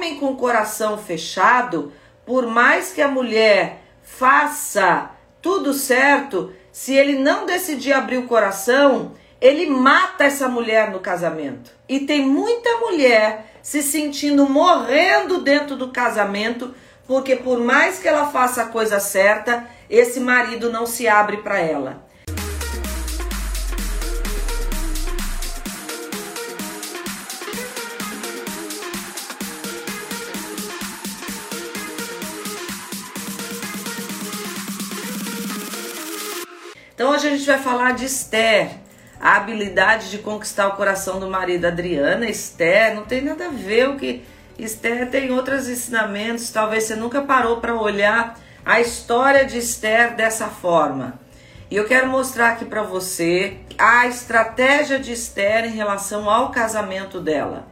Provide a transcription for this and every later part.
homem com o coração fechado, por mais que a mulher faça tudo certo, se ele não decidir abrir o coração, ele mata essa mulher no casamento. E tem muita mulher se sentindo morrendo dentro do casamento, porque por mais que ela faça a coisa certa, esse marido não se abre para ela. Gente vai falar de Esther, a habilidade de conquistar o coração do marido. Adriana, Esther, não tem nada a ver o que Esther tem outros ensinamentos. Talvez você nunca parou para olhar a história de Esther dessa forma. E eu quero mostrar aqui para você a estratégia de Esther em relação ao casamento dela.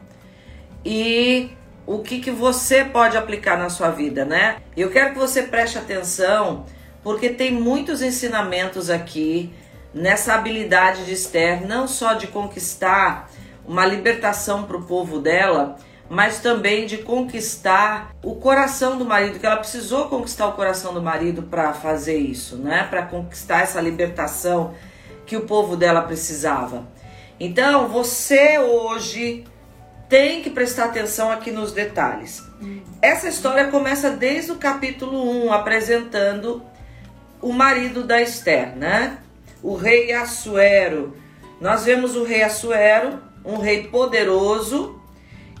E o que, que você pode aplicar na sua vida, né? Eu quero que você preste atenção porque tem muitos ensinamentos aqui nessa habilidade de Esther, não só de conquistar uma libertação para o povo dela, mas também de conquistar o coração do marido, que ela precisou conquistar o coração do marido para fazer isso, né? Para conquistar essa libertação que o povo dela precisava. Então, você hoje tem que prestar atenção aqui nos detalhes. Essa história começa desde o capítulo 1, apresentando o marido da Esther, né? O rei Assuero. Nós vemos o rei Assuero, um rei poderoso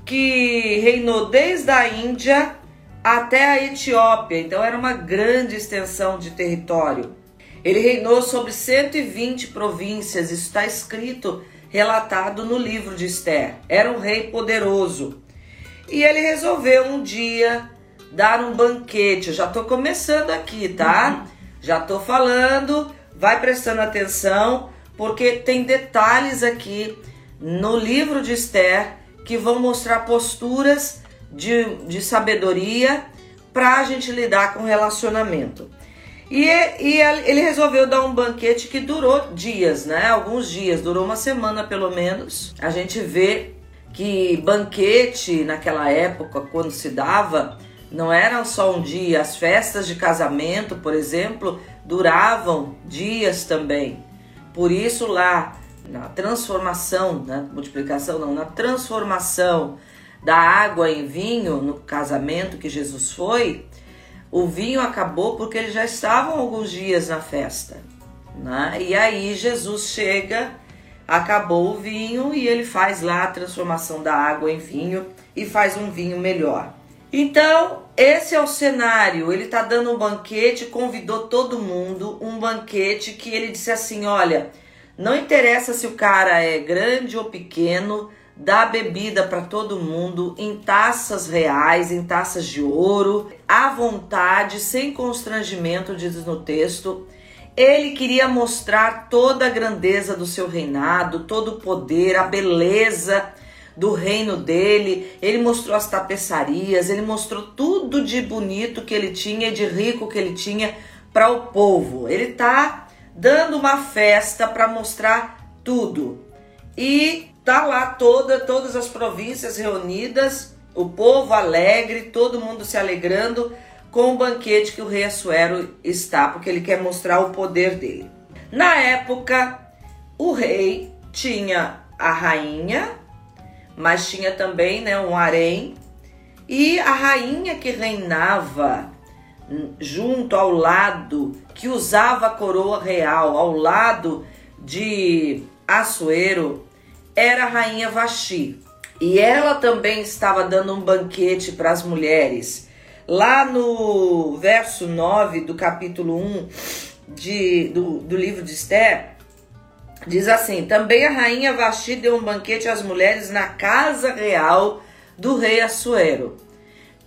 que reinou desde a Índia até a Etiópia, então era uma grande extensão de território. Ele reinou sobre 120 províncias, isso está escrito, relatado no livro de Esther. Era um rei poderoso. E ele resolveu um dia dar um banquete. Eu já estou começando aqui, tá? Uhum. Já tô falando, vai prestando atenção, porque tem detalhes aqui no livro de Esther que vão mostrar posturas de, de sabedoria para a gente lidar com relacionamento. E, e, ele resolveu dar um banquete que durou dias, né? Alguns dias, durou uma semana pelo menos. A gente vê que banquete naquela época, quando se dava, não era só um dia, as festas de casamento, por exemplo, duravam dias também. Por isso lá na transformação, na multiplicação não, na transformação da água em vinho no casamento que Jesus foi, o vinho acabou porque eles já estavam alguns dias na festa. Né? E aí Jesus chega, acabou o vinho e ele faz lá a transformação da água em vinho e faz um vinho melhor. Então, esse é o cenário. Ele está dando um banquete, convidou todo mundo, um banquete que ele disse assim: olha, não interessa se o cara é grande ou pequeno, dá bebida para todo mundo em taças reais, em taças de ouro, à vontade, sem constrangimento, diz no texto. Ele queria mostrar toda a grandeza do seu reinado, todo o poder, a beleza do reino dele, ele mostrou as tapeçarias, ele mostrou tudo de bonito que ele tinha de rico que ele tinha para o povo. Ele tá dando uma festa para mostrar tudo. E tá lá toda todas as províncias reunidas, o povo alegre, todo mundo se alegrando com o banquete que o rei Assuero está, porque ele quer mostrar o poder dele. Na época, o rei tinha a rainha mas tinha também né, um harém. E a rainha que reinava junto ao lado, que usava a coroa real, ao lado de Assuero, era a rainha Vaxi. E ela também estava dando um banquete para as mulheres. Lá no verso 9 do capítulo 1 de, do, do livro de Esther, Diz assim: também a rainha Vasti deu um banquete às mulheres na casa real do rei Assuero.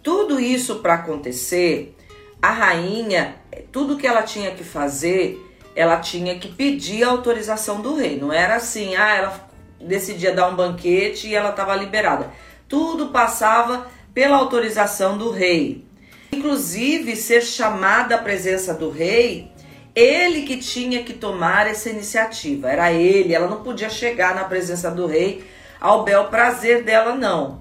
Tudo isso para acontecer, a rainha, tudo que ela tinha que fazer, ela tinha que pedir a autorização do rei. Não era assim, ah, ela decidia dar um banquete e ela estava liberada. Tudo passava pela autorização do rei. Inclusive, ser chamada à presença do rei ele que tinha que tomar essa iniciativa, era ele, ela não podia chegar na presença do rei ao bel prazer dela, não.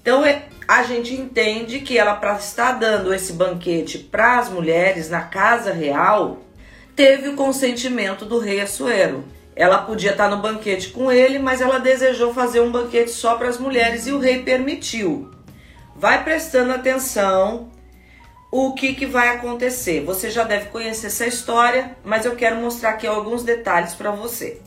Então, é, a gente entende que ela, para estar dando esse banquete para as mulheres na casa real, teve o consentimento do rei Assuero. Ela podia estar no banquete com ele, mas ela desejou fazer um banquete só para as mulheres e o rei permitiu. Vai prestando atenção o que, que vai acontecer. Você já deve conhecer essa história, mas eu quero mostrar aqui alguns detalhes para você.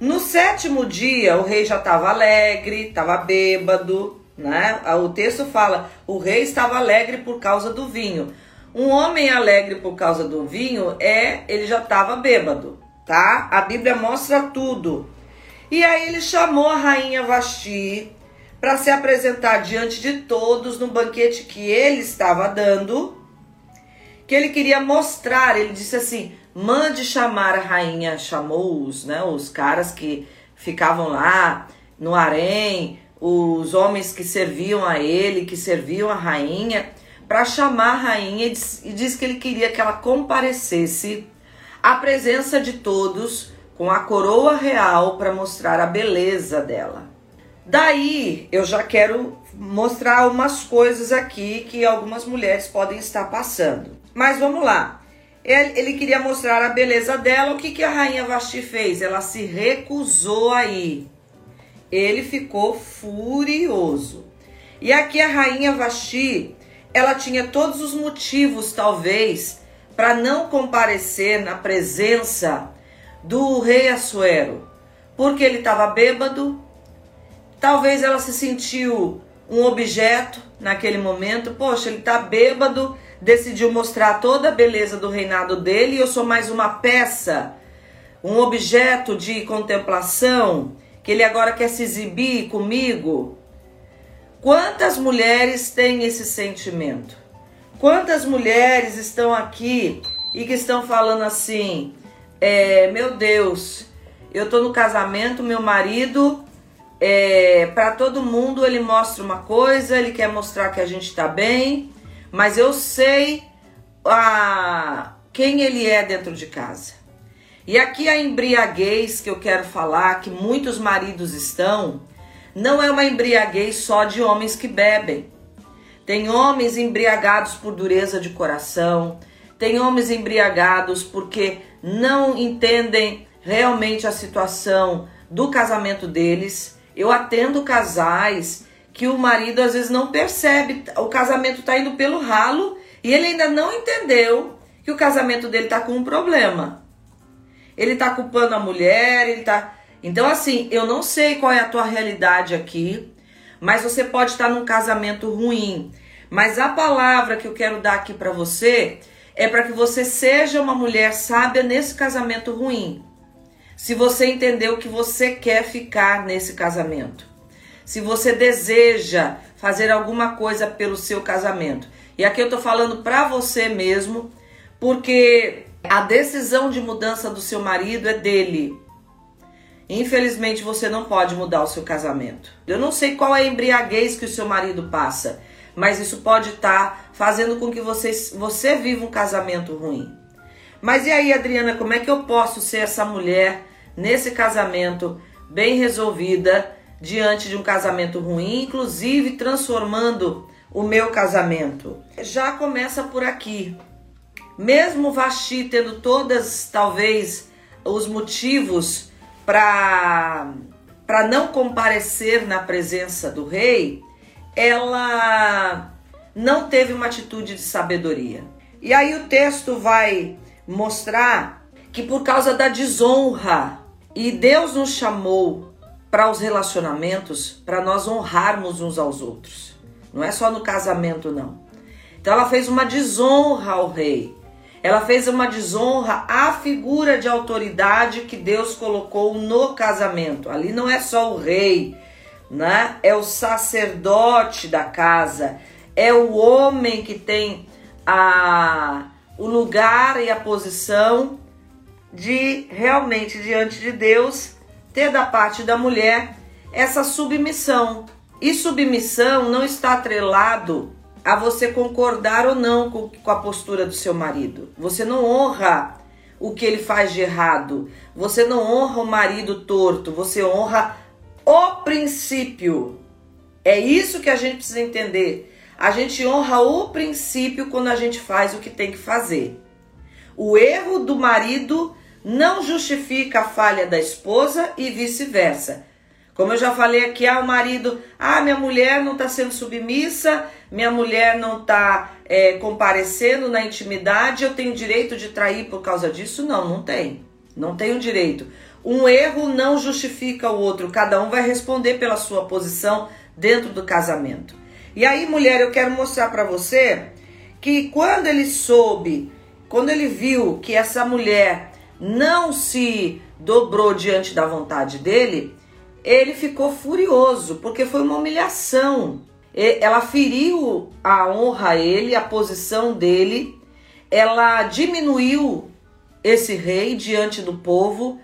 No sétimo dia, o rei já estava alegre, estava bêbado, né? O texto fala: o rei estava alegre por causa do vinho. Um homem alegre por causa do vinho é ele já estava bêbado, tá? A Bíblia mostra tudo. E aí ele chamou a rainha Vasti para se apresentar diante de todos no banquete que ele estava dando, que ele queria mostrar. Ele disse assim: mande chamar a rainha. Chamou os, né, os caras que ficavam lá no harém, os homens que serviam a ele, que serviam a rainha para chamar a rainha e diz, que ele queria que ela comparecesse à presença de todos com a coroa real para mostrar a beleza dela. Daí eu já quero mostrar umas coisas aqui que algumas mulheres podem estar passando. Mas vamos lá. Ele, ele queria mostrar a beleza dela. O que, que a rainha Vasti fez? Ela se recusou a ir. Ele ficou furioso. E aqui a rainha Vasti ela tinha todos os motivos, talvez, para não comparecer na presença do rei Assuero, porque ele estava bêbado, talvez ela se sentiu um objeto naquele momento, poxa, ele está bêbado, decidiu mostrar toda a beleza do reinado dele e eu sou mais uma peça, um objeto de contemplação, que ele agora quer se exibir comigo. Quantas mulheres têm esse sentimento? Quantas mulheres estão aqui e que estão falando assim: é, meu Deus, eu tô no casamento, meu marido, é, para todo mundo ele mostra uma coisa, ele quer mostrar que a gente tá bem, mas eu sei a, quem ele é dentro de casa. E aqui a embriaguez que eu quero falar, que muitos maridos estão, não é uma embriaguez só de homens que bebem. Tem homens embriagados por dureza de coração, tem homens embriagados porque não entendem realmente a situação do casamento deles. Eu atendo casais que o marido às vezes não percebe, o casamento está indo pelo ralo e ele ainda não entendeu que o casamento dele está com um problema. Ele está culpando a mulher, ele está então, assim, eu não sei qual é a tua realidade aqui, mas você pode estar num casamento ruim. Mas a palavra que eu quero dar aqui para você é para que você seja uma mulher sábia nesse casamento ruim. Se você entendeu que você quer ficar nesse casamento, se você deseja fazer alguma coisa pelo seu casamento. E aqui eu tô falando para você mesmo, porque a decisão de mudança do seu marido é dele. Infelizmente você não pode mudar o seu casamento. Eu não sei qual é a embriaguez que o seu marido passa, mas isso pode estar tá fazendo com que você, você viva um casamento ruim. Mas e aí, Adriana, como é que eu posso ser essa mulher nesse casamento bem resolvida diante de um casamento ruim, inclusive transformando o meu casamento? Já começa por aqui. Mesmo Vaxi tendo todas, talvez, os motivos para não comparecer na presença do rei, ela não teve uma atitude de sabedoria. E aí o texto vai mostrar que por causa da desonra, e Deus nos chamou para os relacionamentos, para nós honrarmos uns aos outros. Não é só no casamento, não. Então ela fez uma desonra ao rei. Ela fez uma desonra à figura de autoridade que Deus colocou no casamento. Ali não é só o rei, né? É o sacerdote da casa, é o homem que tem a o lugar e a posição de realmente diante de Deus ter da parte da mulher essa submissão. E submissão não está atrelado a você concordar ou não com, com a postura do seu marido. Você não honra o que ele faz de errado. Você não honra o marido torto, você honra o princípio. É isso que a gente precisa entender. A gente honra o princípio quando a gente faz o que tem que fazer. O erro do marido não justifica a falha da esposa e vice-versa. Como eu já falei aqui, ah, o marido, ah, minha mulher não está sendo submissa, minha mulher não está é, comparecendo na intimidade, eu tenho direito de trair por causa disso? Não, não tem. Não tenho direito. Um erro não justifica o outro, cada um vai responder pela sua posição dentro do casamento. E aí, mulher, eu quero mostrar para você que quando ele soube, quando ele viu que essa mulher não se dobrou diante da vontade dele, ele ficou furioso, porque foi uma humilhação. Ela feriu a honra a ele, a posição dele, ela diminuiu esse rei diante do povo,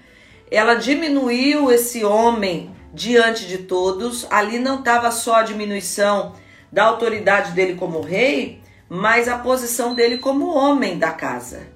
ela diminuiu esse homem diante de todos. Ali não estava só a diminuição da autoridade dele como rei, mas a posição dele como homem da casa.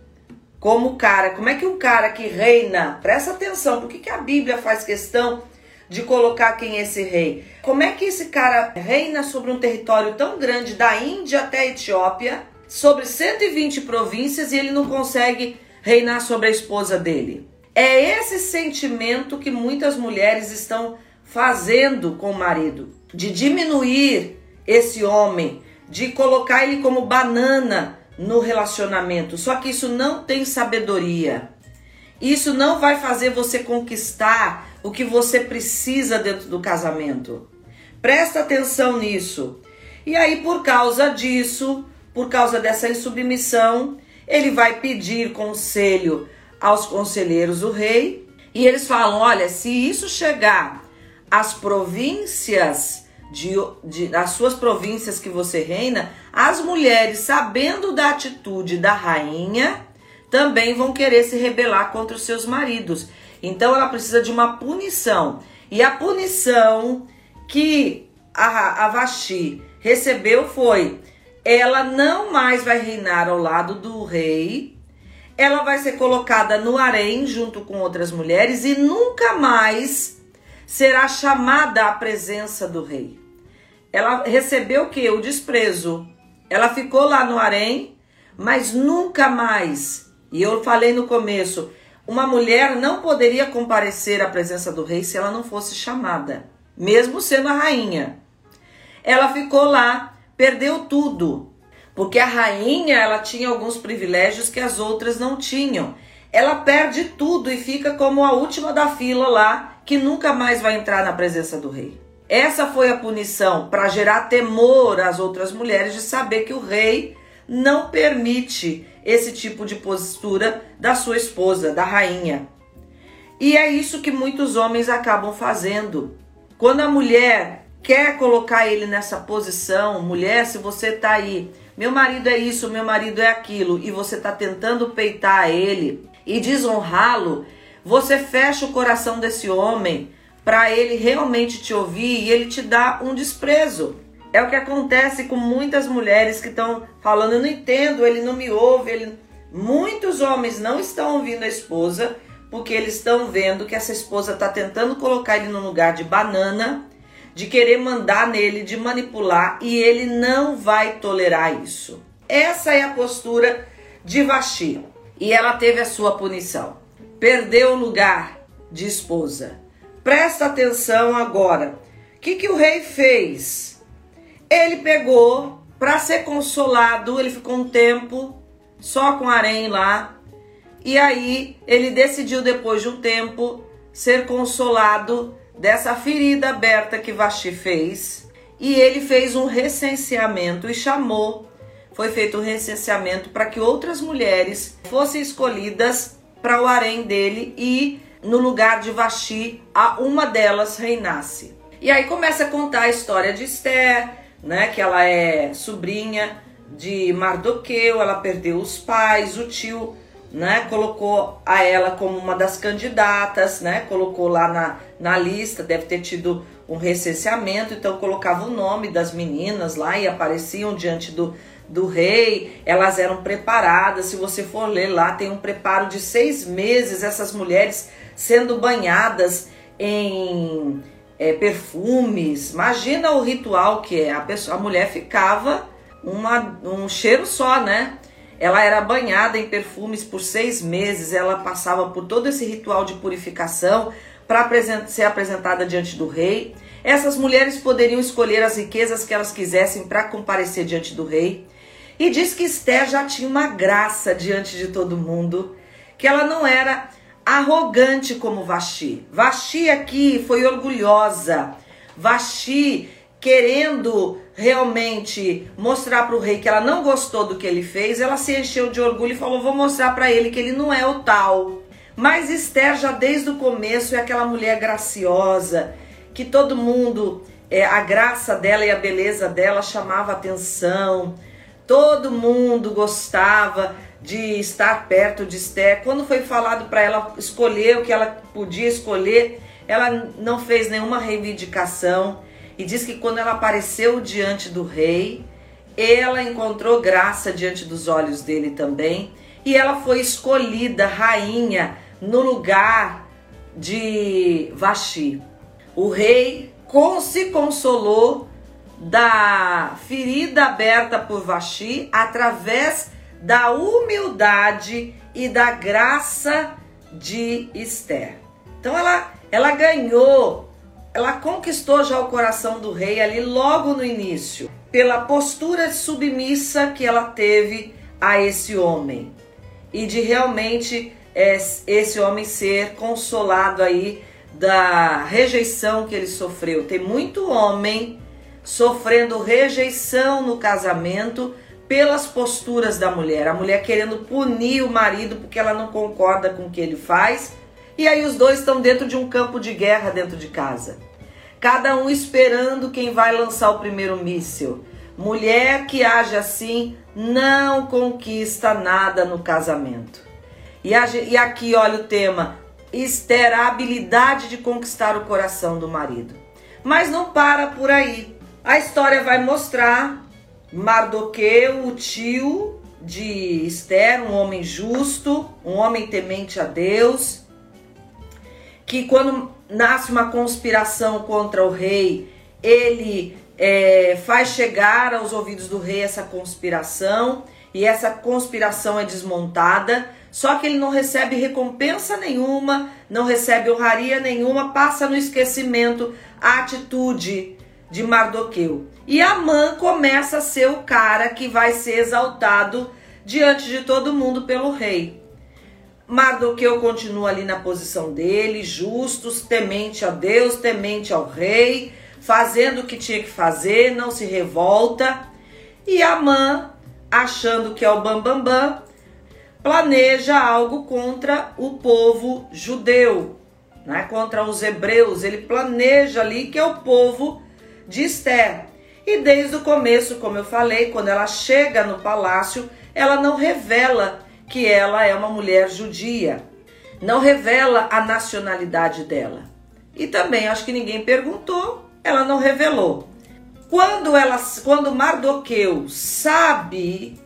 Como cara, como é que um cara que reina, presta atenção, por que, que a Bíblia faz questão de colocar quem é esse rei. Como é que esse cara reina sobre um território tão grande, da Índia até a Etiópia, sobre 120 províncias e ele não consegue reinar sobre a esposa dele? É esse sentimento que muitas mulheres estão fazendo com o marido, de diminuir esse homem, de colocar ele como banana no relacionamento. Só que isso não tem sabedoria. Isso não vai fazer você conquistar o que você precisa dentro do casamento. Presta atenção nisso. E aí, por causa disso, por causa dessa insubmissão, ele vai pedir conselho aos conselheiros do rei. E eles falam: olha, se isso chegar às províncias, de, de, as suas províncias que você reina, as mulheres, sabendo da atitude da rainha, também vão querer se rebelar contra os seus maridos. Então ela precisa de uma punição. E a punição que a, a Vaxi recebeu foi: ela não mais vai reinar ao lado do rei, ela vai ser colocada no harém junto com outras mulheres e nunca mais será chamada à presença do rei. Ela recebeu o que? O desprezo. Ela ficou lá no harém, mas nunca mais. E eu falei no começo, uma mulher não poderia comparecer à presença do rei se ela não fosse chamada, mesmo sendo a rainha. Ela ficou lá, perdeu tudo, porque a rainha ela tinha alguns privilégios que as outras não tinham. Ela perde tudo e fica como a última da fila lá, que nunca mais vai entrar na presença do rei. Essa foi a punição para gerar temor às outras mulheres de saber que o rei não permite esse tipo de postura da sua esposa, da rainha. E é isso que muitos homens acabam fazendo. Quando a mulher quer colocar ele nessa posição, mulher, se você tá aí, meu marido é isso, meu marido é aquilo, e você tá tentando peitar ele e desonrá-lo, você fecha o coração desse homem para ele realmente te ouvir e ele te dá um desprezo. É o que acontece com muitas mulheres que estão falando, eu não entendo, ele não me ouve, ele... Muitos homens não estão ouvindo a esposa porque eles estão vendo que essa esposa está tentando colocar ele no lugar de banana, de querer mandar nele, de manipular, e ele não vai tolerar isso. Essa é a postura de Vaxi. E ela teve a sua punição. Perdeu o lugar de esposa. Presta atenção agora. O que, que o rei fez? Ele pegou para ser consolado, ele ficou um tempo só com harém lá. E aí ele decidiu depois de um tempo ser consolado dessa ferida aberta que Vaxi fez. E ele fez um recenseamento e chamou, foi feito um recenseamento para que outras mulheres fossem escolhidas para o harém dele e no lugar de Vaxi, a uma delas reinasse. E aí começa a contar a história de Esther, né? Que ela é sobrinha de Mardoqueu, ela perdeu os pais, o tio, né? Colocou a ela como uma das candidatas, né? Colocou lá na, na lista, deve ter tido um recenseamento, então colocava o nome das meninas lá e apareciam diante do, do rei, elas eram preparadas. Se você for ler lá, tem um preparo de seis meses, essas mulheres sendo banhadas em é, perfumes. Imagina o ritual que é. A, pessoa, a mulher ficava uma, um cheiro só, né? Ela era banhada em perfumes por seis meses, ela passava por todo esse ritual de purificação para ser apresentada diante do rei. Essas mulheres poderiam escolher as riquezas que elas quisessem para comparecer diante do rei. E diz que Esther já tinha uma graça diante de todo mundo, que ela não era arrogante como Vaxi. Vaxi aqui foi orgulhosa. Vaxi querendo realmente mostrar para o rei que ela não gostou do que ele fez, ela se encheu de orgulho e falou: "Vou mostrar para ele que ele não é o tal". Mas Esther já desde o começo é aquela mulher graciosa que todo mundo é, a graça dela e a beleza dela chamava atenção. Todo mundo gostava de estar perto de Esther. Quando foi falado para ela escolher o que ela podia escolher, ela não fez nenhuma reivindicação e diz que quando ela apareceu diante do rei, ela encontrou graça diante dos olhos dele também, e ela foi escolhida rainha no lugar de Vaxi. O rei se consolou da ferida aberta por Vaxi através da humildade e da graça de Esther. Então ela, ela ganhou ela conquistou já o coração do rei ali logo no início, pela postura submissa que ela teve a esse homem e de realmente é, esse homem ser consolado aí da rejeição que ele sofreu. Tem muito homem sofrendo rejeição no casamento pelas posturas da mulher. A mulher querendo punir o marido porque ela não concorda com o que ele faz e aí os dois estão dentro de um campo de guerra dentro de casa. Cada um esperando quem vai lançar o primeiro míssil. Mulher que age assim não conquista nada no casamento. E, e aqui, olha o tema: Esther, a habilidade de conquistar o coração do marido. Mas não para por aí. A história vai mostrar Mardoqueu, o tio de Esther, um homem justo, um homem temente a Deus, que quando nasce uma conspiração contra o rei, ele é, faz chegar aos ouvidos do rei essa conspiração e essa conspiração é desmontada. Só que ele não recebe recompensa nenhuma, não recebe honraria nenhuma, passa no esquecimento a atitude de Mardoqueu. E Amã começa a ser o cara que vai ser exaltado diante de todo mundo pelo rei. Mardoqueu continua ali na posição dele, justos, temente a Deus, temente ao rei, fazendo o que tinha que fazer, não se revolta. E Amã, achando que é o bambambam, bam, bam, planeja algo contra o povo judeu, né? contra os hebreus. Ele planeja ali que é o povo de Esther. E desde o começo, como eu falei, quando ela chega no palácio, ela não revela que ela é uma mulher judia. Não revela a nacionalidade dela. E também acho que ninguém perguntou, ela não revelou. Quando ela, quando Mardoqueu sabe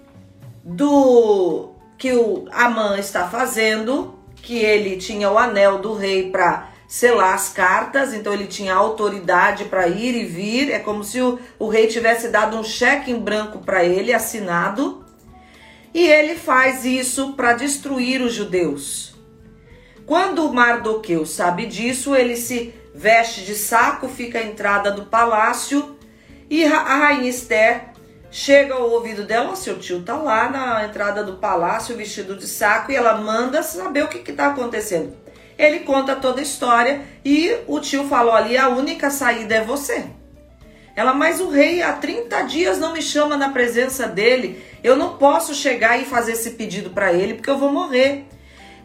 do que o Amã está fazendo, que ele tinha o anel do rei para selar as cartas, então ele tinha autoridade para ir e vir, é como se o, o rei tivesse dado um cheque em branco para ele assinado. E ele faz isso para destruir os judeus. Quando Mardoqueu sabe disso, ele se veste de saco, fica à entrada do palácio e a rainha Esther chega ao ouvido dela, seu tio tá lá na entrada do palácio vestido de saco e ela manda saber o que está acontecendo. Ele conta toda a história e o tio falou ali: a única saída é você. Ela, mas o rei há 30 dias não me chama na presença dele. Eu não posso chegar e fazer esse pedido para ele porque eu vou morrer.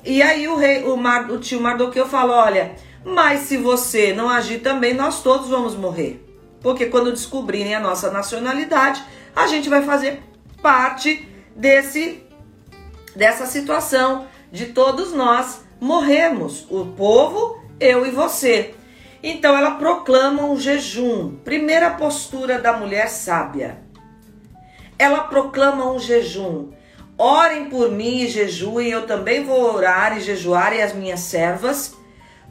E aí o rei, o, Mar, o tio Mardoqueu falou: Olha, mas se você não agir também, nós todos vamos morrer. Porque quando descobrirem a nossa nacionalidade, a gente vai fazer parte desse dessa situação de todos nós morremos, o povo, eu e você. Então ela proclama um jejum. Primeira postura da mulher sábia. Ela proclama um jejum. Orem por mim e jejuem, eu também vou orar e jejuar e as minhas servas,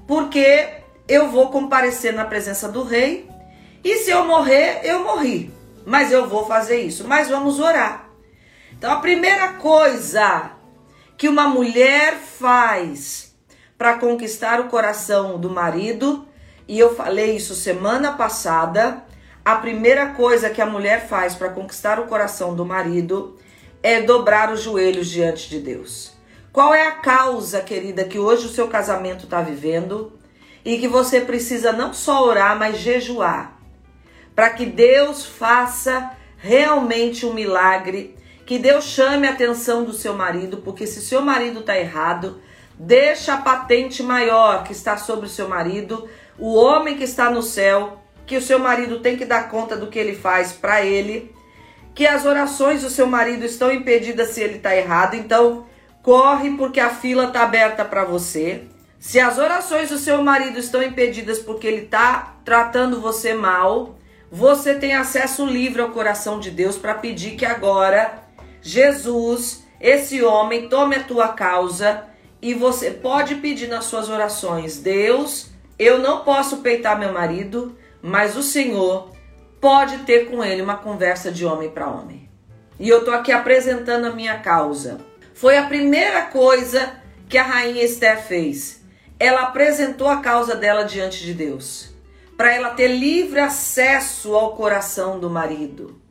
porque eu vou comparecer na presença do rei. E se eu morrer, eu morri. Mas eu vou fazer isso. Mas vamos orar. Então a primeira coisa que uma mulher faz para conquistar o coração do marido, e eu falei isso semana passada, a primeira coisa que a mulher faz para conquistar o coração do marido é dobrar os joelhos diante de Deus. Qual é a causa, querida, que hoje o seu casamento está vivendo? E que você precisa não só orar, mas jejuar, para que Deus faça realmente um milagre, que Deus chame a atenção do seu marido, porque se seu marido está errado, deixa a patente maior que está sobre o seu marido, o homem que está no céu, que o seu marido tem que dar conta do que ele faz para ele, que as orações do seu marido estão impedidas se ele está errado, então corre porque a fila está aberta para você. Se as orações do seu marido estão impedidas porque ele está tratando você mal, você tem acesso livre ao coração de Deus para pedir que agora Jesus, esse homem, tome a tua causa e você pode pedir nas suas orações: Deus, eu não posso peitar meu marido, mas o Senhor pode ter com ele uma conversa de homem para homem. E eu tô aqui apresentando a minha causa. Foi a primeira coisa que a rainha Esther fez. Ela apresentou a causa dela diante de Deus, para ela ter livre acesso ao coração do marido.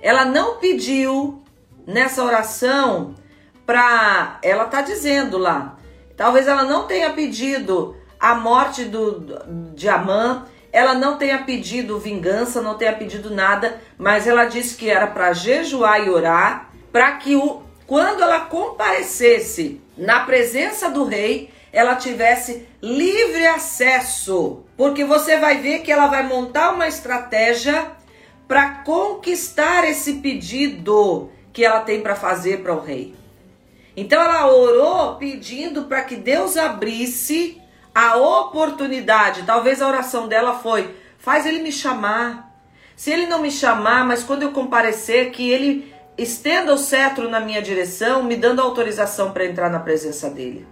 Ela não pediu nessa oração para ela tá dizendo lá. Talvez ela não tenha pedido a morte do, de Amã, ela não tenha pedido vingança, não tenha pedido nada, mas ela disse que era para jejuar e orar, para que o, quando ela comparecesse na presença do rei, ela tivesse livre acesso. Porque você vai ver que ela vai montar uma estratégia para conquistar esse pedido que ela tem para fazer para o rei. Então ela orou pedindo para que Deus abrisse a oportunidade. Talvez a oração dela foi: faz ele me chamar. Se ele não me chamar, mas quando eu comparecer, que ele estenda o cetro na minha direção, me dando autorização para entrar na presença dele.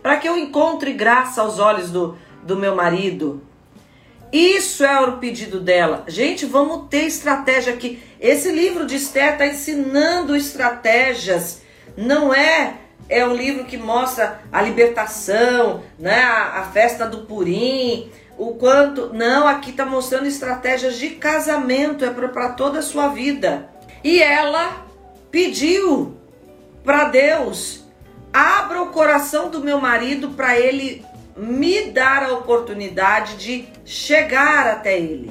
Para que eu encontre graça aos olhos do, do meu marido. Isso é o pedido dela. Gente, vamos ter estratégia aqui. Esse livro de Esther está ensinando estratégias. Não é é um livro que mostra a libertação, né, a, a festa do Purim, o quanto. Não, aqui está mostrando estratégias de casamento, é para toda a sua vida. E ela pediu para Deus: abra o coração do meu marido para ele me dar a oportunidade de chegar até ele,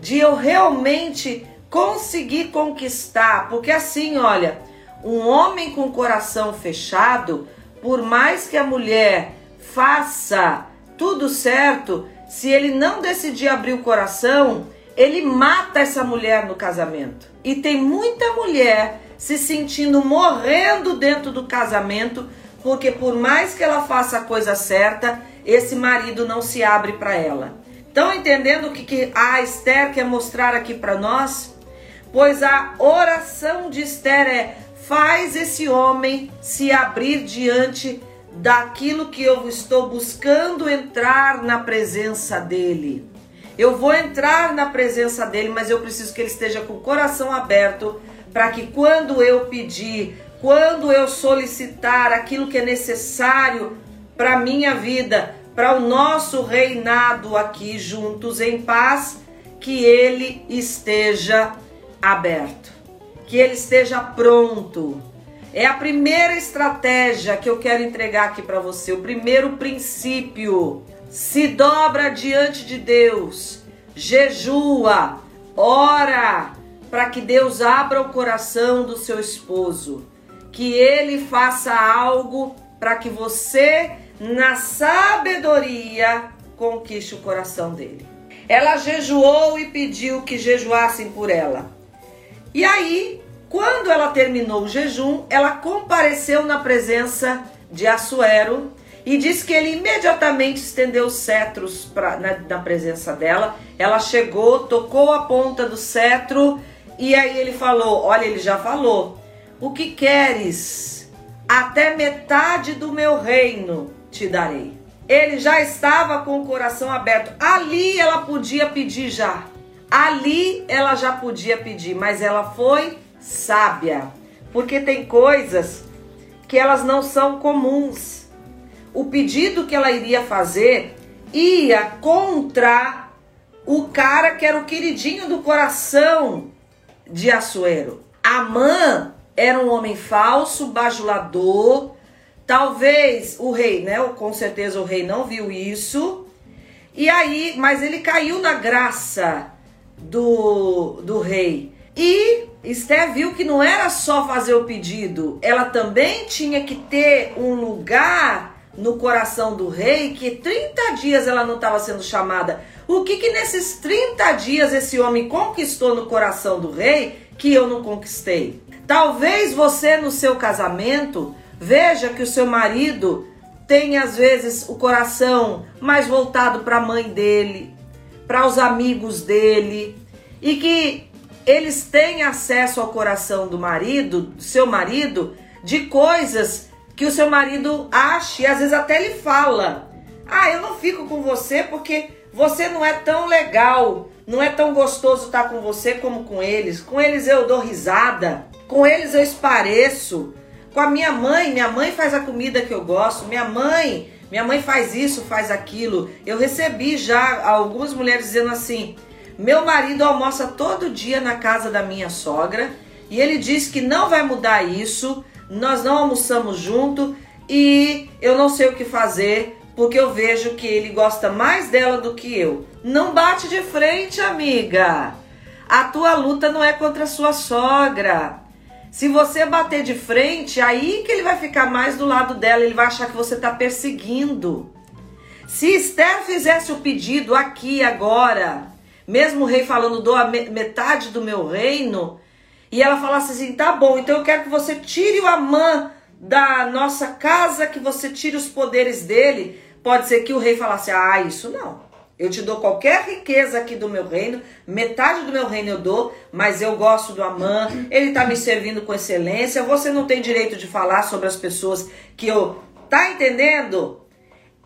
de eu realmente conseguir conquistar, porque assim, olha, um homem com coração fechado, por mais que a mulher faça tudo certo, se ele não decidir abrir o coração, ele mata essa mulher no casamento. E tem muita mulher se sentindo morrendo dentro do casamento, porque por mais que ela faça a coisa certa, esse marido não se abre para ela. Estão entendendo o que, que a Esther quer mostrar aqui para nós? Pois a oração de Esther é: faz esse homem se abrir diante daquilo que eu estou buscando entrar na presença dele. Eu vou entrar na presença dele, mas eu preciso que ele esteja com o coração aberto para que quando eu pedir, quando eu solicitar aquilo que é necessário para minha vida, para o nosso reinado aqui juntos em paz, que ele esteja aberto que ele esteja pronto. É a primeira estratégia que eu quero entregar aqui para você, o primeiro princípio. Se dobra diante de Deus, jejua, ora, para que Deus abra o coração do seu esposo, que ele faça algo para que você, na sabedoria, conquiste o coração dele. Ela jejuou e pediu que jejuassem por ela. E aí, quando ela terminou o jejum, ela compareceu na presença de Assuero e diz que ele imediatamente estendeu os cetros pra, na, na presença dela. Ela chegou, tocou a ponta do cetro e aí ele falou: Olha, ele já falou, o que queres? Até metade do meu reino te darei. ele já estava com o coração aberto. Ali ela podia pedir já. Ali ela já podia pedir, mas ela foi sábia. Porque tem coisas que elas não são comuns. O pedido que ela iria fazer ia contra o cara que era o queridinho do coração de Assuero. Amã era um homem falso, bajulador. Talvez o rei, né? Com certeza o rei não viu isso. E aí, mas ele caiu na graça do, do rei. E Esther viu que não era só fazer o pedido, ela também tinha que ter um lugar no coração do rei que 30 dias ela não estava sendo chamada. O que que nesses 30 dias esse homem conquistou no coração do rei que eu não conquistei? Talvez você no seu casamento veja que o seu marido tem às vezes o coração mais voltado para a mãe dele, para os amigos dele, e que eles têm acesso ao coração do marido, do seu marido, de coisas que o seu marido acha e às vezes até lhe fala. Ah, eu não fico com você porque você não é tão legal, não é tão gostoso estar com você como com eles. Com eles eu dou risada, com eles eu espareço. Com a minha mãe, minha mãe faz a comida que eu gosto, minha mãe, minha mãe faz isso, faz aquilo. Eu recebi já algumas mulheres dizendo assim: meu marido almoça todo dia na casa da minha sogra e ele diz que não vai mudar isso. Nós não almoçamos junto e eu não sei o que fazer porque eu vejo que ele gosta mais dela do que eu. Não bate de frente, amiga. A tua luta não é contra a sua sogra. Se você bater de frente, aí que ele vai ficar mais do lado dela, ele vai achar que você está perseguindo. Se Esther fizesse o pedido aqui agora, mesmo o rei falando, dou metade do meu reino, e ela falasse assim: tá bom, então eu quero que você tire o Amã da nossa casa, que você tire os poderes dele. Pode ser que o rei falasse: ah, isso não. Eu te dou qualquer riqueza aqui do meu reino, metade do meu reino eu dou, mas eu gosto do Amã, ele tá me servindo com excelência. Você não tem direito de falar sobre as pessoas que eu. Tá entendendo?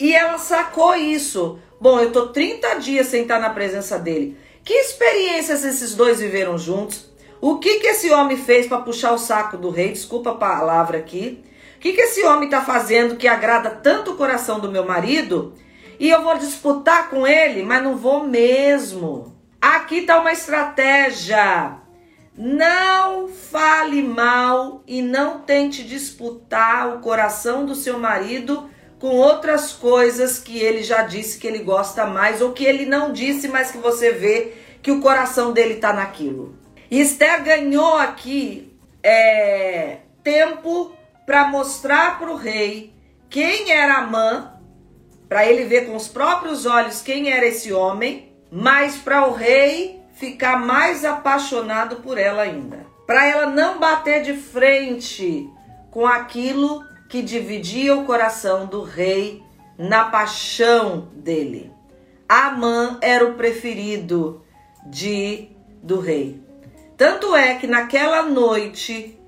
E ela sacou isso. Bom, eu tô 30 dias sem estar na presença dele. Que experiências esses dois viveram juntos? O que que esse homem fez para puxar o saco do rei? Desculpa a palavra aqui. Que que esse homem está fazendo que agrada tanto o coração do meu marido? E eu vou disputar com ele, mas não vou mesmo. Aqui está uma estratégia. Não fale mal e não tente disputar o coração do seu marido com outras coisas que ele já disse que ele gosta mais ou que ele não disse, mas que você vê que o coração dele está naquilo. E Esther ganhou aqui é, tempo para mostrar para o rei quem era Amã, para ele ver com os próprios olhos quem era esse homem, mas para o rei ficar mais apaixonado por ela ainda. Para ela não bater de frente com aquilo que dividia o coração do rei na paixão dele. Amã era o preferido de do rei. Tanto é que naquela noite,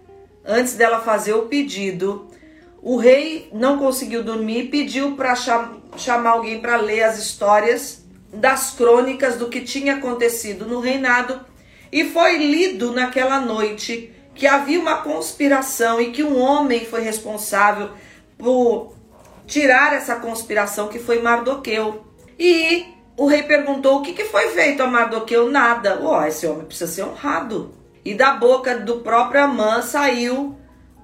antes dela fazer o pedido, o rei não conseguiu dormir e pediu para cham chamar alguém para ler as histórias das crônicas do que tinha acontecido no reinado e foi lido naquela noite que havia uma conspiração e que um homem foi responsável por tirar essa conspiração, que foi Mardoqueu. E o rei perguntou: o que, que foi feito a Mardoqueu? Nada. Ó, esse homem precisa ser honrado. E da boca do próprio Amã saiu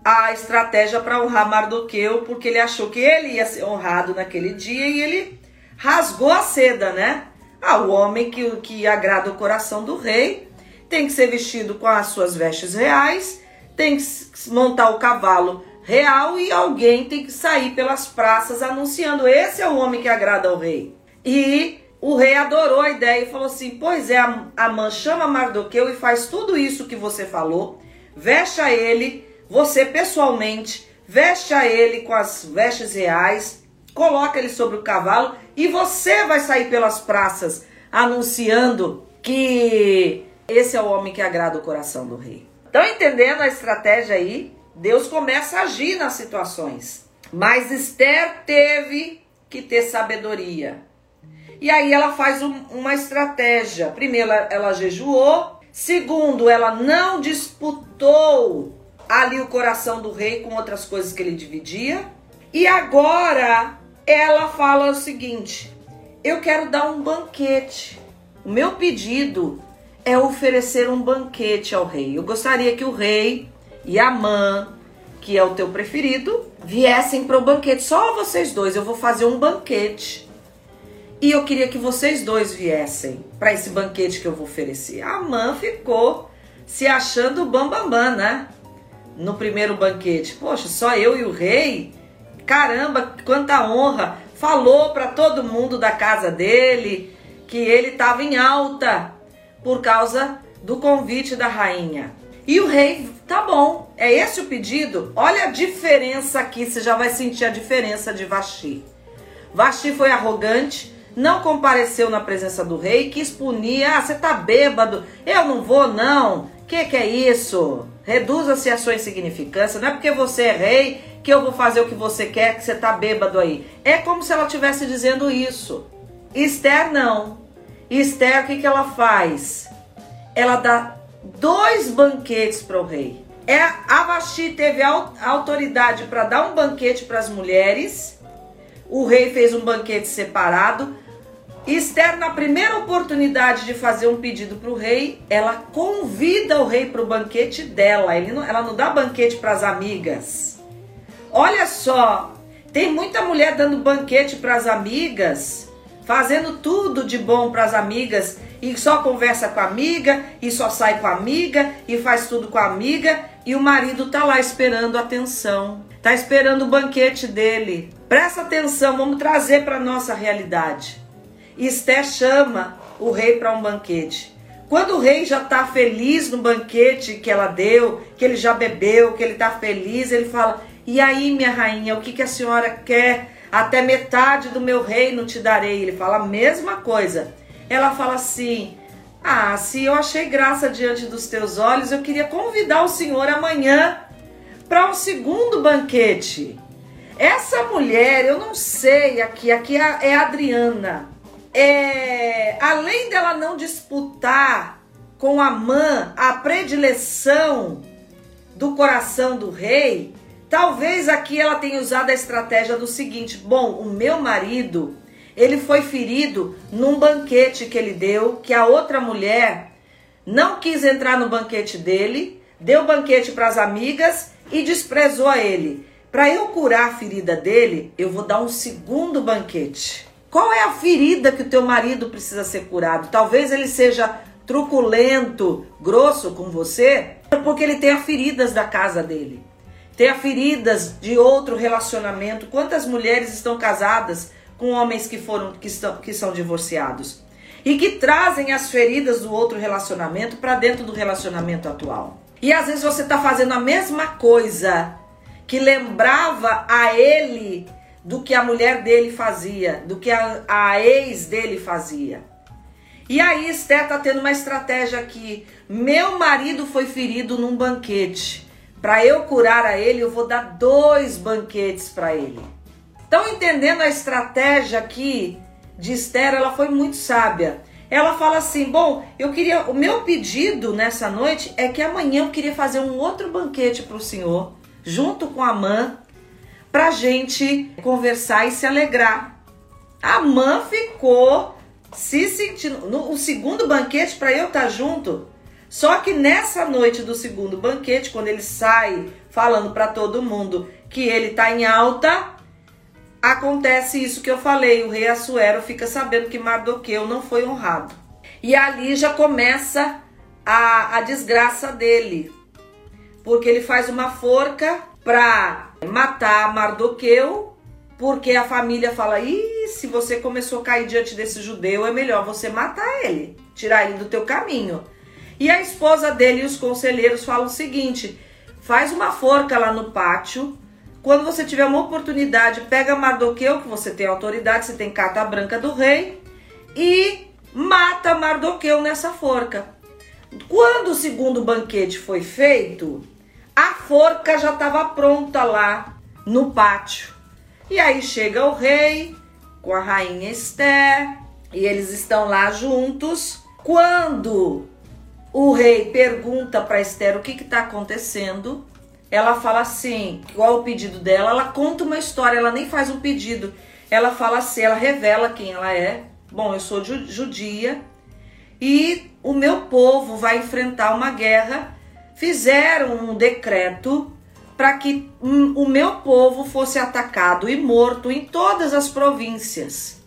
a estratégia para honrar Mardoqueu, porque ele achou que ele ia ser honrado naquele dia e ele rasgou a seda, né? Ah, o homem que, que agrada o coração do rei tem que ser vestido com as suas vestes reais, tem que montar o cavalo real e alguém tem que sair pelas praças anunciando: esse é o homem que agrada ao rei. E o rei adorou a ideia e falou assim: Pois é, Amã chama Mardoqueu e faz tudo isso que você falou, veste a ele, você pessoalmente, veste a ele com as vestes reais, coloca ele sobre o cavalo e você vai sair pelas praças anunciando que esse é o homem que agrada o coração do rei. Estão entendendo a estratégia aí? Deus começa a agir nas situações. Mas Esther teve que ter sabedoria. E aí ela faz um, uma estratégia. Primeiro, ela, ela jejuou. Segundo, ela não disputou ali o coração do rei com outras coisas que ele dividia. E agora ela fala o seguinte: eu quero dar um banquete. O meu pedido é oferecer um banquete ao rei. Eu gostaria que o rei e a mãe, que é o teu preferido, viessem para o banquete. Só vocês dois. Eu vou fazer um banquete. E eu queria que vocês dois viessem para esse banquete que eu vou oferecer. A mãe ficou se achando bambambam, bam, bam, né? No primeiro banquete. Poxa, só eu e o rei? Caramba, quanta honra! Falou para todo mundo da casa dele que ele estava em alta por causa do convite da rainha. E o rei, tá bom, é esse o pedido? Olha a diferença aqui, você já vai sentir a diferença de Vaxi. Vaxi foi arrogante, não compareceu na presença do rei, quis punir, ah, você tá bêbado, eu não vou não, que que é isso? Reduza-se a sua insignificância, não é porque você é rei que eu vou fazer o que você quer, que você tá bêbado aí. É como se ela estivesse dizendo isso. Esther não. Esther, o que, que ela faz? Ela dá dois banquetes para o rei. É, a Vasti teve a autoridade para dar um banquete para as mulheres. O rei fez um banquete separado. Esther, na primeira oportunidade de fazer um pedido para o rei, ela convida o rei para o banquete dela. Não, ela não dá banquete para as amigas. Olha só, tem muita mulher dando banquete para as amigas, fazendo tudo de bom para as amigas e só conversa com a amiga e só sai com a amiga e faz tudo com a amiga e o marido tá lá esperando atenção, tá esperando o banquete dele. Presta atenção, vamos trazer para nossa realidade. Esté chama o rei para um banquete. Quando o rei já está feliz no banquete que ela deu, que ele já bebeu, que ele está feliz, ele fala: E aí, minha rainha, o que, que a senhora quer? Até metade do meu reino te darei. Ele fala a mesma coisa. Ela fala assim: Ah, se eu achei graça diante dos teus olhos, eu queria convidar o senhor amanhã para um segundo banquete. Essa mulher, eu não sei, aqui, aqui é a Adriana é, além dela não disputar com a mãe a predileção do coração do rei, talvez aqui ela tenha usado a estratégia do seguinte: bom, o meu marido ele foi ferido num banquete que ele deu, que a outra mulher não quis entrar no banquete dele, deu banquete para as amigas e desprezou a ele. Para eu curar a ferida dele, eu vou dar um segundo banquete. Qual é a ferida que o teu marido precisa ser curado? Talvez ele seja truculento, grosso com você, porque ele tem as feridas da casa dele. Tem as feridas de outro relacionamento. Quantas mulheres estão casadas com homens que foram que, estão, que são divorciados? E que trazem as feridas do outro relacionamento para dentro do relacionamento atual. E às vezes você está fazendo a mesma coisa que lembrava a ele do que a mulher dele fazia, do que a, a ex dele fazia. E aí Esther está tendo uma estratégia aqui. Meu marido foi ferido num banquete. Para eu curar a ele, eu vou dar dois banquetes para ele. Estão entendendo a estratégia aqui de Esther? Ela foi muito sábia. Ela fala assim: "Bom, eu queria, o meu pedido nessa noite é que amanhã eu queria fazer um outro banquete para o senhor, junto com a mãe pra gente conversar e se alegrar. A mãe ficou se sentindo. No segundo banquete, para eu estar tá junto. Só que nessa noite do segundo banquete, quando ele sai falando para todo mundo que ele tá em alta, acontece isso que eu falei. O rei Assuero fica sabendo que Mardoqueu não foi honrado. E ali já começa a, a desgraça dele. Porque ele faz uma forca para matar Mardoqueu, porque a família fala: "Ih, se você começou a cair diante desse judeu, é melhor você matar ele, tirar ele do teu caminho". E a esposa dele e os conselheiros falam o seguinte: faz uma forca lá no pátio. Quando você tiver uma oportunidade, pega Mardoqueu, que você tem autoridade, você tem carta branca do rei, e mata Mardoqueu nessa forca. Quando o segundo banquete foi feito, a forca já estava pronta lá no pátio. E aí chega o rei, com a rainha Esther e eles estão lá juntos. Quando o rei pergunta para Esther o que está acontecendo, ela fala assim: qual é o pedido dela? Ela conta uma história, ela nem faz um pedido. Ela fala assim, ela revela quem ela é. Bom, eu sou judia e o meu povo vai enfrentar uma guerra. Fizeram um decreto para que o meu povo fosse atacado e morto em todas as províncias.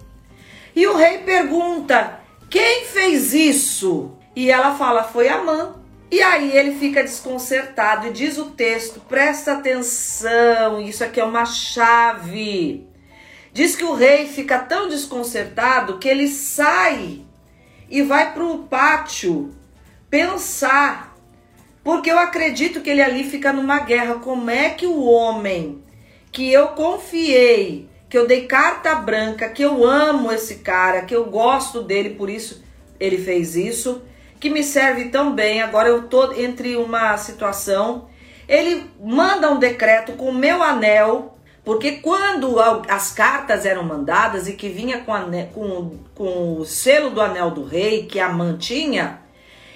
E o rei pergunta: quem fez isso? E ela fala: foi Amã. E aí ele fica desconcertado e diz o texto: presta atenção, isso aqui é uma chave. Diz que o rei fica tão desconcertado que ele sai e vai para o pátio pensar porque eu acredito que ele ali fica numa guerra. Como é que o homem que eu confiei, que eu dei carta branca, que eu amo esse cara, que eu gosto dele, por isso ele fez isso, que me serve tão bem. Agora eu tô entre uma situação. Ele manda um decreto com o meu anel, porque quando as cartas eram mandadas e que vinha com, anel, com, com o selo do anel do rei, que a mantinha,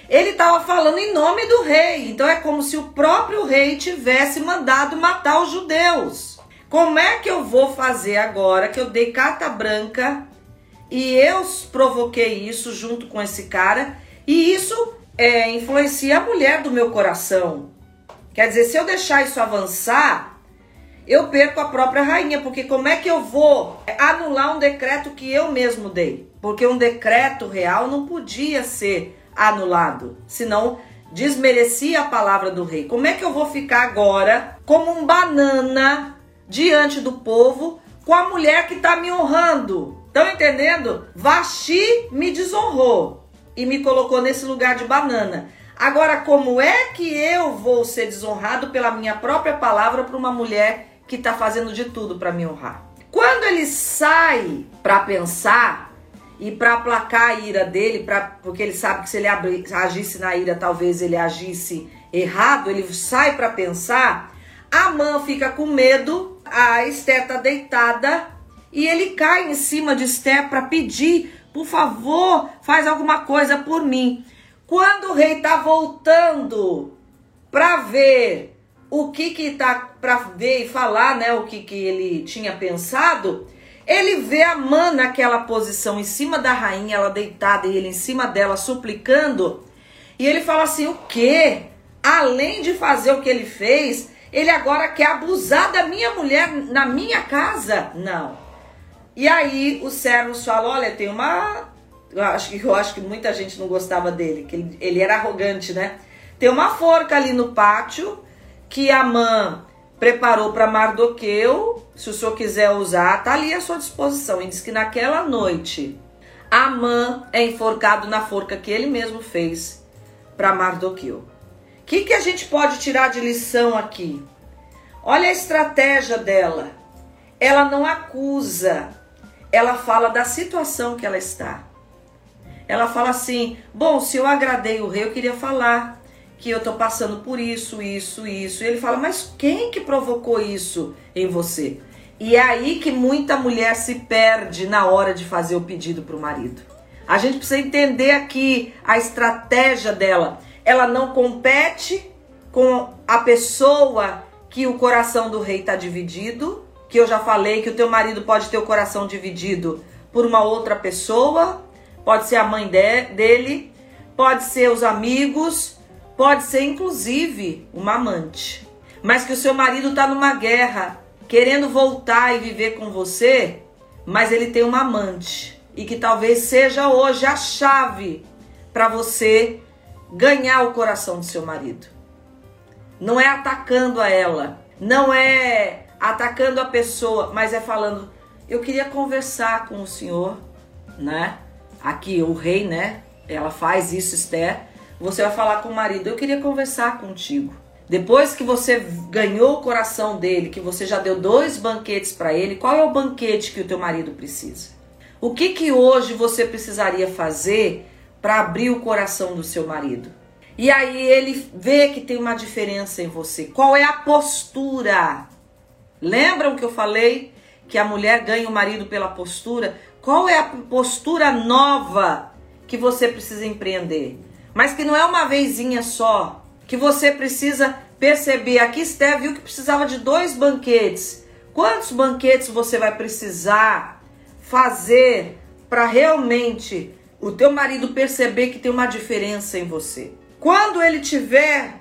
ele estava falando em nome do rei. Então é como se o próprio rei tivesse mandado matar os judeus. Como é que eu vou fazer agora que eu dei carta branca e eu provoquei isso junto com esse cara e isso é, influencia a mulher do meu coração? Quer dizer, se eu deixar isso avançar, eu perco a própria rainha, porque como é que eu vou anular um decreto que eu mesmo dei? Porque um decreto real não podia ser anulado, senão desmerecia a palavra do rei. Como é que eu vou ficar agora como um banana diante do povo com a mulher que está me honrando? Estão entendendo? Vaxi me desonrou e me colocou nesse lugar de banana. Agora, como é que eu vou ser desonrado pela minha própria palavra para uma mulher que está fazendo de tudo para me honrar? Quando ele sai para pensar, e para aplacar a ira dele, pra, porque ele sabe que se ele agisse na ira, talvez ele agisse errado, ele sai para pensar. A mãe fica com medo, a Esther tá deitada e ele cai em cima de Esther para pedir, por favor, faz alguma coisa por mim. Quando o rei tá voltando para ver o que que tá para ver e falar, né, o que que ele tinha pensado, ele vê a mãe naquela posição em cima da rainha, ela deitada e ele em cima dela suplicando. E ele fala assim: o quê? Além de fazer o que ele fez, ele agora quer abusar da minha mulher na minha casa? Não. E aí os servos falam: olha, tem uma. Eu acho, eu acho que muita gente não gostava dele, que ele, ele era arrogante, né? Tem uma forca ali no pátio que a mãe preparou para Mardoqueu. Se o senhor quiser usar, tá ali à sua disposição. E diz que naquela noite, Amã é enforcado na forca que ele mesmo fez para Mardoqueu. O que, que a gente pode tirar de lição aqui? Olha a estratégia dela. Ela não acusa, ela fala da situação que ela está. Ela fala assim: Bom, se eu agradei o rei, eu queria falar que eu tô passando por isso, isso, isso. E ele fala: "Mas quem que provocou isso em você?" E é aí que muita mulher se perde na hora de fazer o pedido para o marido. A gente precisa entender aqui a estratégia dela. Ela não compete com a pessoa que o coração do rei está dividido, que eu já falei que o teu marido pode ter o coração dividido por uma outra pessoa, pode ser a mãe de, dele, pode ser os amigos, Pode ser inclusive uma amante. Mas que o seu marido está numa guerra, querendo voltar e viver com você, mas ele tem uma amante. E que talvez seja hoje a chave para você ganhar o coração do seu marido. Não é atacando a ela, não é atacando a pessoa, mas é falando: eu queria conversar com o senhor, né? Aqui o rei, né? Ela faz isso, Esther. Você vai falar com o marido: Eu queria conversar contigo. Depois que você ganhou o coração dele, que você já deu dois banquetes para ele, qual é o banquete que o teu marido precisa? O que que hoje você precisaria fazer para abrir o coração do seu marido? E aí ele vê que tem uma diferença em você. Qual é a postura? Lembram que eu falei que a mulher ganha o marido pela postura. Qual é a postura nova que você precisa empreender? Mas que não é uma vezinha só, que você precisa perceber. Aqui Esther viu que precisava de dois banquetes. Quantos banquetes você vai precisar fazer para realmente o teu marido perceber que tem uma diferença em você? Quando ele tiver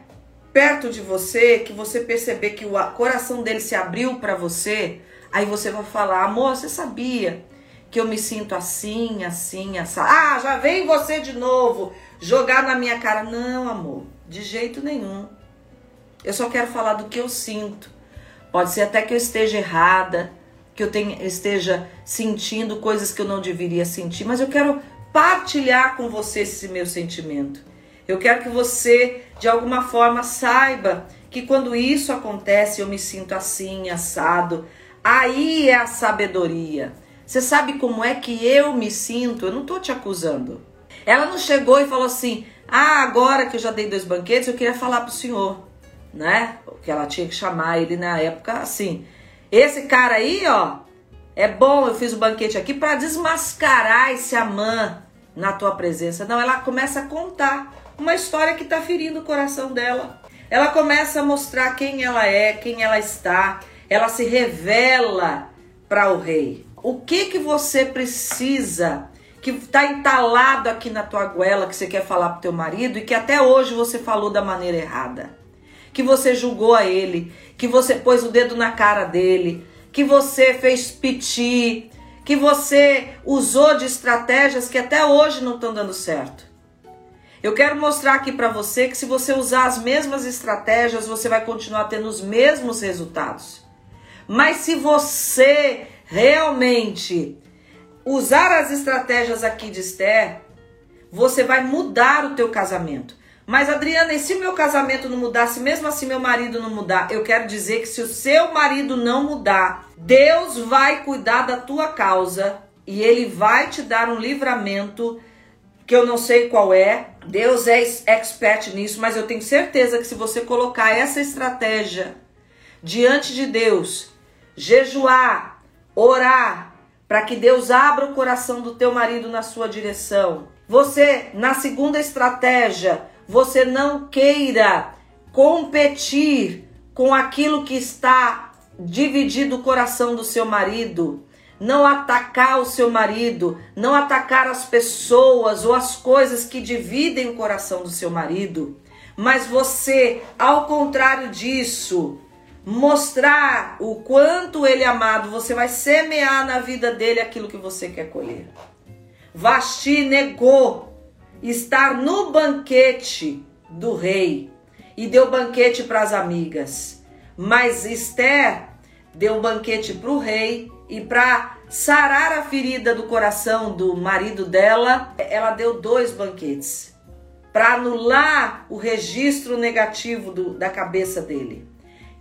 perto de você, que você perceber que o coração dele se abriu para você, aí você vai falar: "Amor, você sabia que eu me sinto assim, assim, assim. Ah, já vem você de novo jogar na minha cara. Não, amor, de jeito nenhum. Eu só quero falar do que eu sinto. Pode ser até que eu esteja errada, que eu tenha, esteja sentindo coisas que eu não deveria sentir, mas eu quero partilhar com você esse meu sentimento. Eu quero que você, de alguma forma, saiba que quando isso acontece, eu me sinto assim, assado. Aí é a sabedoria. Você sabe como é que eu me sinto? Eu não estou te acusando. Ela não chegou e falou assim: Ah, agora que eu já dei dois banquetes, eu queria falar para o senhor, né? Que ela tinha que chamar ele na época assim. Esse cara aí, ó, é bom, eu fiz o banquete aqui para desmascarar esse amã na tua presença. Não, ela começa a contar uma história que está ferindo o coração dela. Ela começa a mostrar quem ela é, quem ela está. Ela se revela para o rei. O que que você precisa que está entalado aqui na tua goela que você quer falar pro teu marido e que até hoje você falou da maneira errada? Que você julgou a ele, que você pôs o dedo na cara dele, que você fez piti, que você usou de estratégias que até hoje não estão dando certo. Eu quero mostrar aqui para você que se você usar as mesmas estratégias, você vai continuar tendo os mesmos resultados. Mas se você realmente usar as estratégias aqui de Esther, você vai mudar o teu casamento. Mas Adriana, e se o meu casamento não mudar, se mesmo assim meu marido não mudar, eu quero dizer que se o seu marido não mudar, Deus vai cuidar da tua causa e ele vai te dar um livramento que eu não sei qual é. Deus é expert nisso, mas eu tenho certeza que se você colocar essa estratégia diante de Deus, jejuar, orar, para que Deus abra o coração do teu marido na sua direção. Você, na segunda estratégia, você não queira competir com aquilo que está dividido o coração do seu marido. Não atacar o seu marido, não atacar as pessoas ou as coisas que dividem o coração do seu marido. Mas você, ao contrário disso, mostrar o quanto ele é amado, você vai semear na vida dele aquilo que você quer colher. Vasti negou estar no banquete do rei e deu banquete para as amigas. Mas Esther deu banquete para o rei e para sarar a ferida do coração do marido dela, ela deu dois banquetes para anular o registro negativo do, da cabeça dele.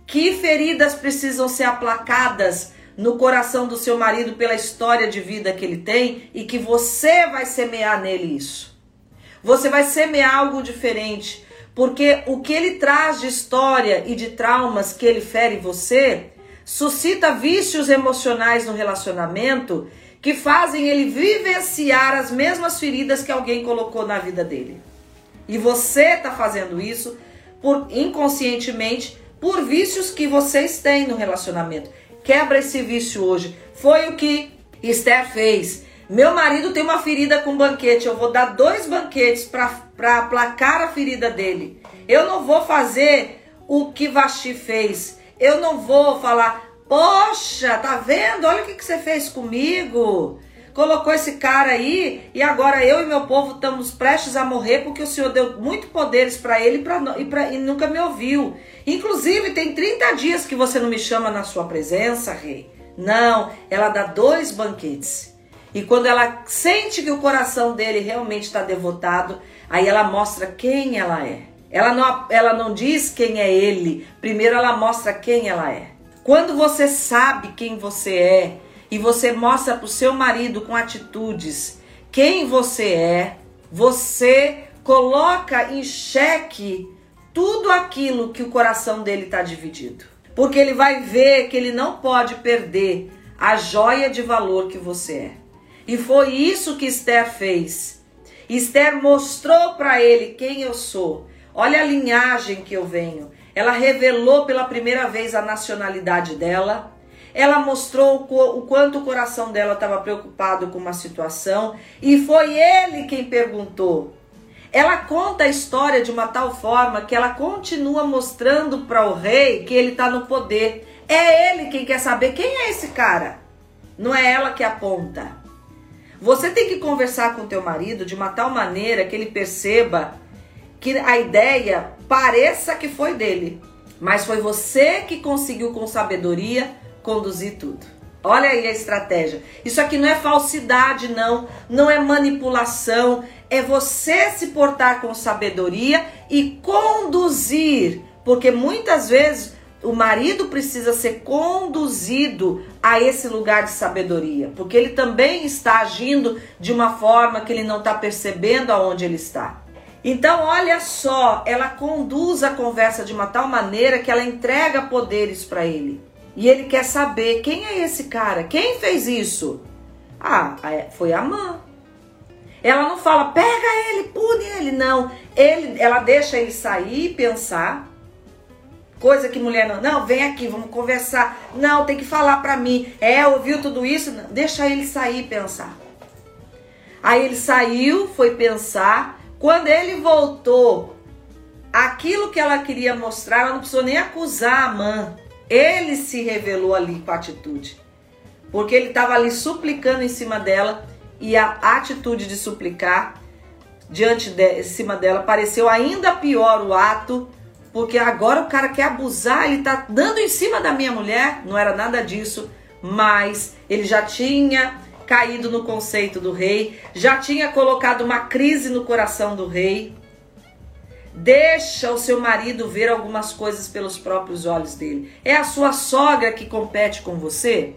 Que feridas precisam ser aplacadas no coração do seu marido pela história de vida que ele tem e que você vai semear nele isso. Você vai semear algo diferente, porque o que ele traz de história e de traumas que ele fere você suscita vícios emocionais no relacionamento que fazem ele vivenciar as mesmas feridas que alguém colocou na vida dele. E você está fazendo isso por inconscientemente por vícios que vocês têm no relacionamento. Quebra esse vício hoje. Foi o que Esther fez. Meu marido tem uma ferida com banquete. Eu vou dar dois banquetes para aplacar a ferida dele. Eu não vou fazer o que Vaxi fez. Eu não vou falar, poxa, tá vendo? Olha o que, que você fez comigo colocou esse cara aí e agora eu e meu povo estamos prestes a morrer porque o Senhor deu muito poderes para ele pra, e, pra, e nunca me ouviu. Inclusive, tem 30 dias que você não me chama na sua presença, rei. Não, ela dá dois banquetes. E quando ela sente que o coração dele realmente está devotado, aí ela mostra quem ela é. Ela não, ela não diz quem é ele, primeiro ela mostra quem ela é. Quando você sabe quem você é, e você mostra para o seu marido com atitudes quem você é, você coloca em xeque tudo aquilo que o coração dele está dividido. Porque ele vai ver que ele não pode perder a joia de valor que você é. E foi isso que Esther fez. Esther mostrou para ele quem eu sou. Olha a linhagem que eu venho. Ela revelou pela primeira vez a nacionalidade dela. Ela mostrou o quanto o coração dela estava preocupado com uma situação. E foi ele quem perguntou: ela conta a história de uma tal forma que ela continua mostrando para o rei que ele está no poder. É ele quem quer saber quem é esse cara. Não é ela que aponta. Você tem que conversar com teu marido de uma tal maneira que ele perceba que a ideia pareça que foi dele, mas foi você que conseguiu com sabedoria conduzir tudo. Olha aí a estratégia. Isso aqui não é falsidade, não. Não é manipulação é você se portar com sabedoria e conduzir, porque muitas vezes o marido precisa ser conduzido a esse lugar de sabedoria, porque ele também está agindo de uma forma que ele não está percebendo aonde ele está. Então, olha só, ela conduz a conversa de uma tal maneira que ela entrega poderes para ele. E ele quer saber quem é esse cara, quem fez isso? Ah, foi a mãe. Ela não fala, pega ele, pune ele, não. Ele, ela deixa ele sair e pensar. Coisa que mulher não, não, vem aqui, vamos conversar. Não, tem que falar para mim. É, ouviu tudo isso? Não, deixa ele sair e pensar. Aí ele saiu, foi pensar. Quando ele voltou, aquilo que ela queria mostrar, ela não precisou nem acusar a mãe. Ele se revelou ali com a atitude. Porque ele estava ali suplicando em cima dela e a atitude de suplicar diante de, em cima dela pareceu ainda pior o ato, porque agora o cara quer abusar, ele tá dando em cima da minha mulher, não era nada disso, mas ele já tinha caído no conceito do rei, já tinha colocado uma crise no coração do rei. Deixa o seu marido ver algumas coisas pelos próprios olhos dele. É a sua sogra que compete com você?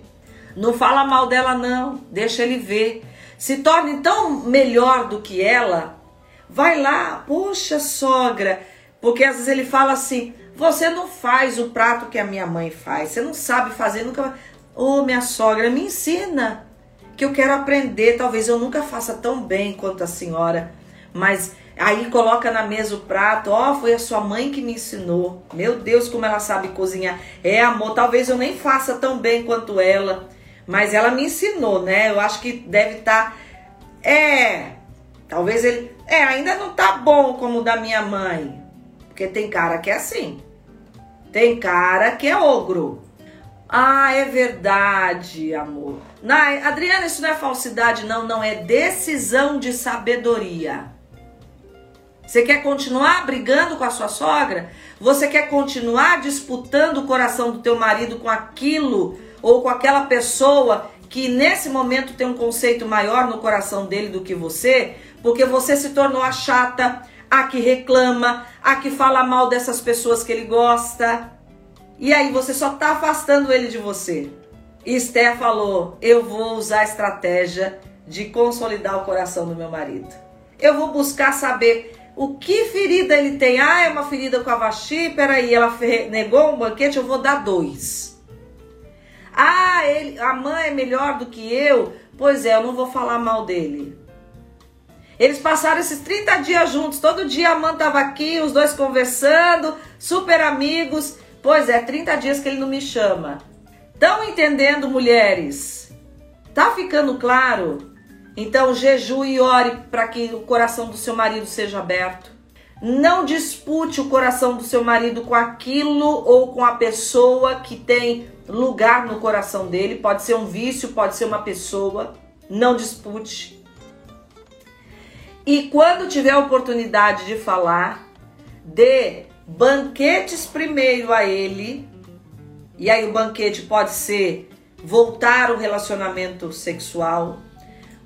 Não fala mal dela não, deixa ele ver se torne tão melhor do que ela, vai lá, poxa sogra, porque às vezes ele fala assim: você não faz o prato que a minha mãe faz, você não sabe fazer, nunca. Ô oh, minha sogra, me ensina, que eu quero aprender. Talvez eu nunca faça tão bem quanto a senhora, mas aí coloca na mesa o prato. Ó, oh, foi a sua mãe que me ensinou. Meu Deus, como ela sabe cozinhar. É amor, talvez eu nem faça tão bem quanto ela. Mas ela me ensinou, né? Eu acho que deve estar. Tá, é. Talvez ele. É, ainda não tá bom como o da minha mãe. Porque tem cara que é assim. Tem cara que é ogro. Ah, é verdade, amor. Na, Adriana, isso não é falsidade, não, não. É decisão de sabedoria. Você quer continuar brigando com a sua sogra? Você quer continuar disputando o coração do teu marido com aquilo ou com aquela pessoa que nesse momento tem um conceito maior no coração dele do que você, porque você se tornou a chata, a que reclama, a que fala mal dessas pessoas que ele gosta. E aí você só está afastando ele de você. E falou: Eu vou usar a estratégia de consolidar o coração do meu marido. Eu vou buscar saber o que ferida ele tem. Ah, é uma ferida com a Vaxi, peraí, ela negou um banquete, eu vou dar dois. Ah, ele, a mãe é melhor do que eu. Pois é, eu não vou falar mal dele. Eles passaram esses 30 dias juntos, todo dia a mãe estava aqui, os dois conversando, super amigos. Pois é, 30 dias que ele não me chama. Estão entendendo, mulheres? Tá ficando claro? Então, jejue e ore para que o coração do seu marido seja aberto. Não dispute o coração do seu marido com aquilo ou com a pessoa que tem lugar no coração dele. Pode ser um vício, pode ser uma pessoa. Não dispute. E quando tiver oportunidade de falar, dê banquetes primeiro a ele. E aí o banquete pode ser voltar o relacionamento sexual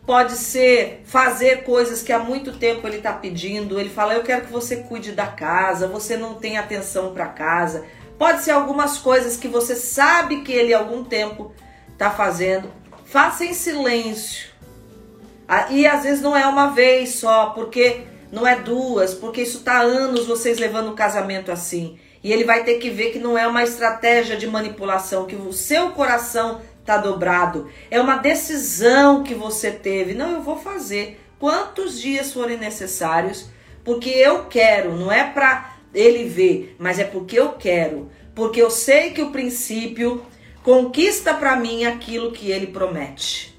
Pode ser fazer coisas que há muito tempo ele está pedindo. Ele fala: Eu quero que você cuide da casa, você não tem atenção para casa. Pode ser algumas coisas que você sabe que ele há algum tempo está fazendo. Faça em silêncio. Ah, e às vezes não é uma vez só, porque não é duas, porque isso está anos vocês levando o casamento assim. E ele vai ter que ver que não é uma estratégia de manipulação, que o seu coração tá dobrado. É uma decisão que você teve. Não, eu vou fazer quantos dias forem necessários, porque eu quero, não é para ele ver, mas é porque eu quero, porque eu sei que o princípio conquista para mim aquilo que ele promete.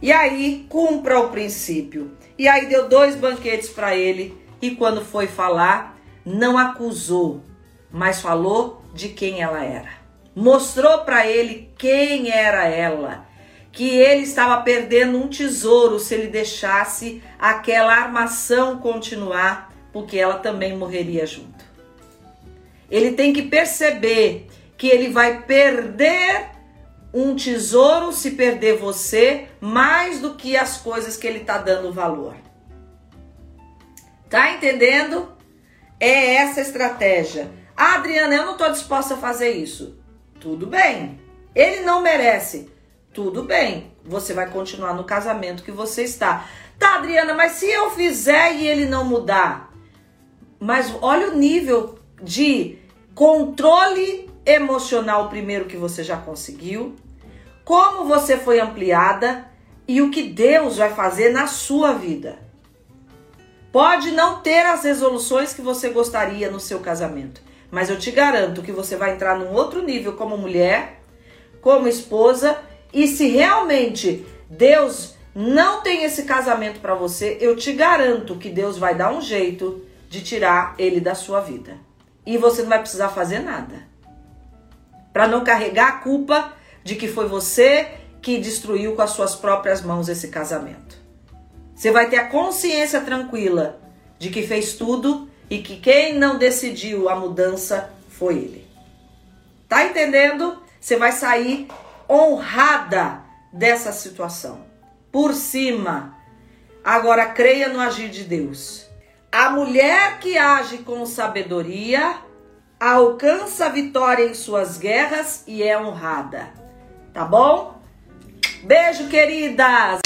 E aí, cumpra o princípio. E aí deu dois banquetes para ele e quando foi falar, não acusou, mas falou de quem ela era. Mostrou para ele quem era ela, que ele estava perdendo um tesouro se ele deixasse aquela armação continuar, porque ela também morreria junto. Ele tem que perceber que ele vai perder um tesouro se perder você mais do que as coisas que ele está dando valor. Tá entendendo? É essa estratégia. Ah, Adriana, eu não estou disposta a fazer isso. Tudo bem. Ele não merece. Tudo bem. Você vai continuar no casamento que você está. Tá, Adriana, mas se eu fizer e ele não mudar? Mas olha o nível de controle emocional primeiro que você já conseguiu, como você foi ampliada e o que Deus vai fazer na sua vida. Pode não ter as resoluções que você gostaria no seu casamento, mas eu te garanto que você vai entrar num outro nível como mulher, como esposa, e se realmente Deus não tem esse casamento para você, eu te garanto que Deus vai dar um jeito de tirar ele da sua vida. E você não vai precisar fazer nada. Para não carregar a culpa de que foi você que destruiu com as suas próprias mãos esse casamento. Você vai ter a consciência tranquila de que fez tudo e que quem não decidiu a mudança foi ele. Tá entendendo? Você vai sair honrada dessa situação. Por cima. Agora creia no agir de Deus. A mulher que age com sabedoria alcança a vitória em suas guerras e é honrada. Tá bom? Beijo, queridas!